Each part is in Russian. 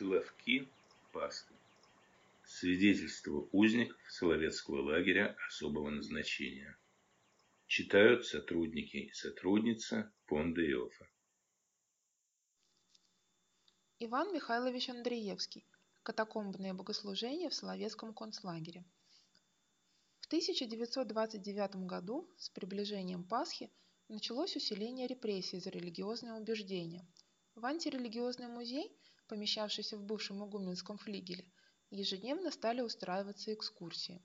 Соловки, пасты. Свидетельство узников Соловецкого лагеря особого назначения. Читают сотрудники и сотрудница фонда Иофа. Иван Михайлович Андреевский. Катакомбные богослужения в Соловецком концлагере. В 1929 году с приближением Пасхи началось усиление репрессий за религиозные убеждения. В антирелигиозный музей, помещавшийся в бывшем Игуменском флигеле, ежедневно стали устраиваться экскурсии.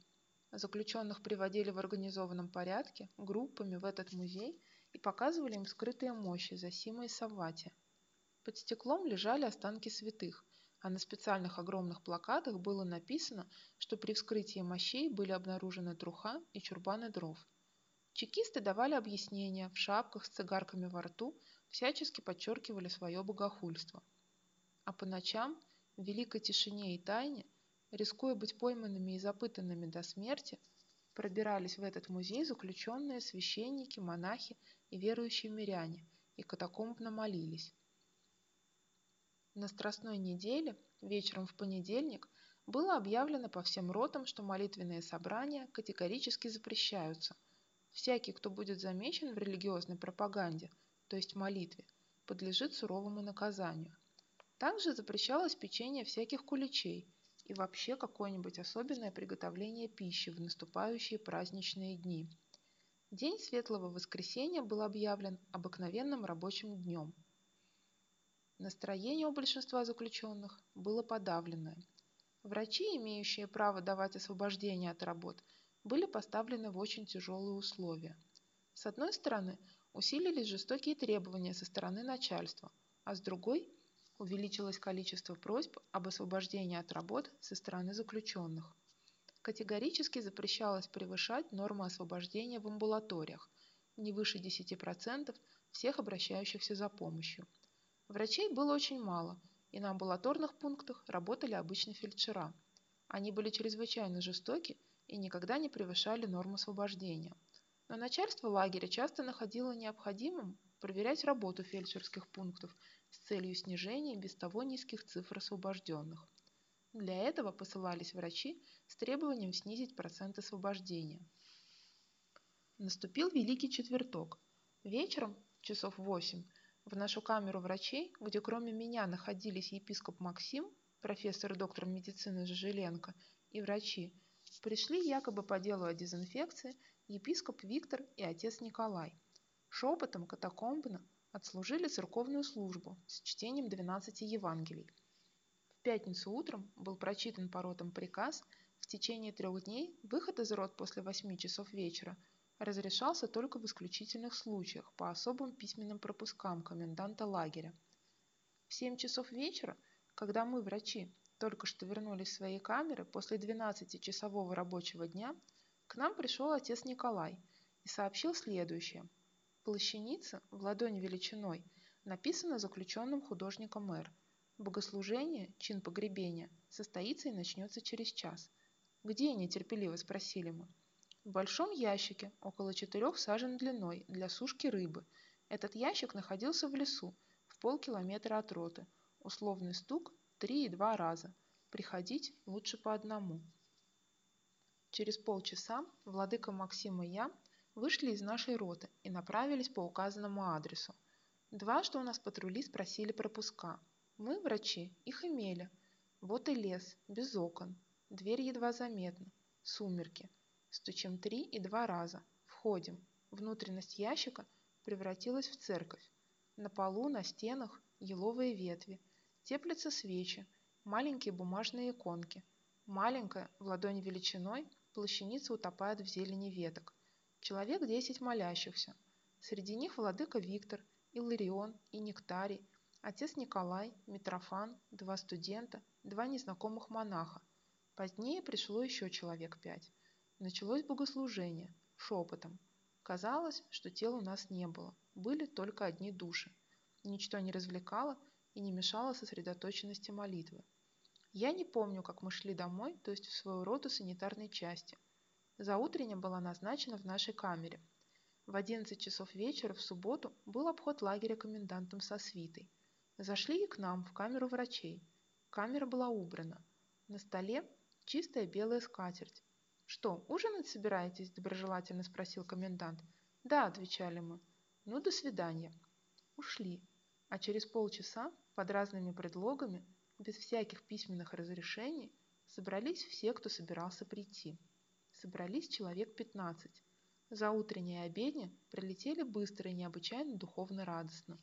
Заключенных приводили в организованном порядке группами в этот музей и показывали им скрытые мощи Зосима и Саввати. Под стеклом лежали останки святых, а на специальных огромных плакатах было написано, что при вскрытии мощей были обнаружены труха и чурбаны дров. Чекисты давали объяснения в шапках с цигарками во рту, всячески подчеркивали свое богохульство. А по ночам, в великой тишине и тайне, рискуя быть пойманными и запытанными до смерти, пробирались в этот музей заключенные священники, монахи и верующие миряне и катакомбно молились. На Страстной неделе, вечером в понедельник, было объявлено по всем ротам, что молитвенные собрания категорически запрещаются – Всякий, кто будет замечен в религиозной пропаганде, то есть молитве, подлежит суровому наказанию. Также запрещалось печенье всяких куличей и вообще какое-нибудь особенное приготовление пищи в наступающие праздничные дни. День Светлого Воскресения был объявлен обыкновенным рабочим днем. Настроение у большинства заключенных было подавленное. Врачи, имеющие право давать освобождение от работ, были поставлены в очень тяжелые условия. С одной стороны, усилились жестокие требования со стороны начальства, а с другой – увеличилось количество просьб об освобождении от работ со стороны заключенных. Категорически запрещалось превышать нормы освобождения в амбулаториях не выше 10% всех обращающихся за помощью. Врачей было очень мало, и на амбулаторных пунктах работали обычно фельдшера. Они были чрезвычайно жестоки и никогда не превышали норм освобождения. Но начальство лагеря часто находило необходимым проверять работу фельдшерских пунктов с целью снижения без того низких цифр освобожденных. Для этого посылались врачи с требованием снизить процент освобождения. Наступил Великий Четверток. Вечером, часов 8, в нашу камеру врачей, где кроме меня находились епископ Максим, профессор и доктор медицины Жижеленко и врачи, Пришли якобы по делу о дезинфекции епископ Виктор и отец Николай. Шепотом катакомбно отслужили церковную службу с чтением 12 Евангелий. В пятницу утром был прочитан по ротам приказ в течение трех дней выход из рот после 8 часов вечера разрешался только в исключительных случаях по особым письменным пропускам коменданта лагеря. В 7 часов вечера, когда мы, врачи, только что вернулись в свои камеры после 12-часового рабочего дня, к нам пришел отец Николай и сообщил следующее. Плащаница в ладонь величиной написано заключенным художником Р. Богослужение, чин погребения, состоится и начнется через час. «Где?» – нетерпеливо спросили мы. В большом ящике, около четырех сажен длиной, для сушки рыбы. Этот ящик находился в лесу, в полкилометра от роты. Условный стук три и два раза. Приходить лучше по одному. Через полчаса владыка Максим и я вышли из нашей роты и направились по указанному адресу. Дважды у нас патрули спросили пропуска. Мы, врачи, их имели. Вот и лес, без окон. Дверь едва заметна. Сумерки. Стучим три и два раза. Входим. Внутренность ящика превратилась в церковь. На полу, на стенах еловые ветви – Теплятся свечи, маленькие бумажные иконки. Маленькая, в ладони величиной, плащаница утопает в зелени веток. Человек десять молящихся. Среди них владыка Виктор, Иларион и Нектарий, отец Николай, Митрофан, два студента, два незнакомых монаха. Позднее пришло еще человек пять. Началось богослужение, шепотом. Казалось, что тел у нас не было, были только одни души. Ничто не развлекало, и не мешало сосредоточенности молитвы. Я не помню, как мы шли домой, то есть в свою роту санитарной части. Заутренняя была назначена в нашей камере. В 11 часов вечера в субботу был обход лагеря комендантом со свитой. Зашли и к нам, в камеру врачей. Камера была убрана. На столе чистая белая скатерть. «Что, ужинать собираетесь?» – доброжелательно спросил комендант. «Да», – отвечали мы. «Ну, до свидания». Ушли. А через полчаса, под разными предлогами, без всяких письменных разрешений, собрались все, кто собирался прийти. Собрались человек пятнадцать. За утренней обедня прилетели быстро и необычайно духовно радостно.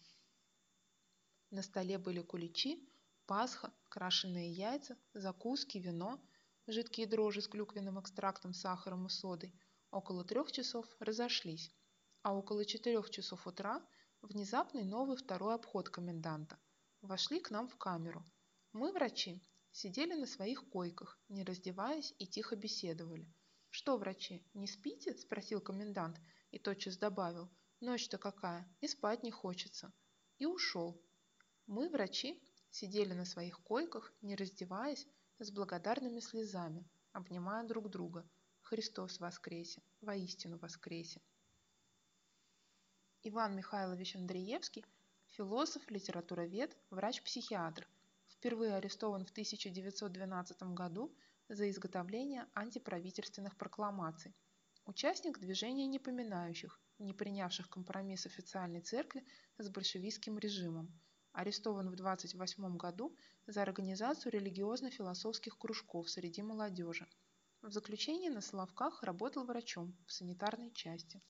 На столе были куличи, пасха, крашеные яйца, закуски, вино, жидкие дрожжи с клюквенным экстрактом, сахаром и содой. Около трех часов разошлись, а около четырех часов утра внезапный новый второй обход коменданта. Вошли к нам в камеру. Мы, врачи, сидели на своих койках, не раздеваясь и тихо беседовали. «Что, врачи, не спите?» – спросил комендант и тотчас добавил. «Ночь-то какая, и спать не хочется». И ушел. Мы, врачи, сидели на своих койках, не раздеваясь, с благодарными слезами, обнимая друг друга. Христос воскресе, воистину воскресе. Иван Михайлович Андреевский – философ, литературовед, врач-психиатр. Впервые арестован в 1912 году за изготовление антиправительственных прокламаций. Участник движения непоминающих, не принявших компромисс официальной церкви с большевистским режимом. Арестован в 1928 году за организацию религиозно-философских кружков среди молодежи. В заключении на Соловках работал врачом в санитарной части.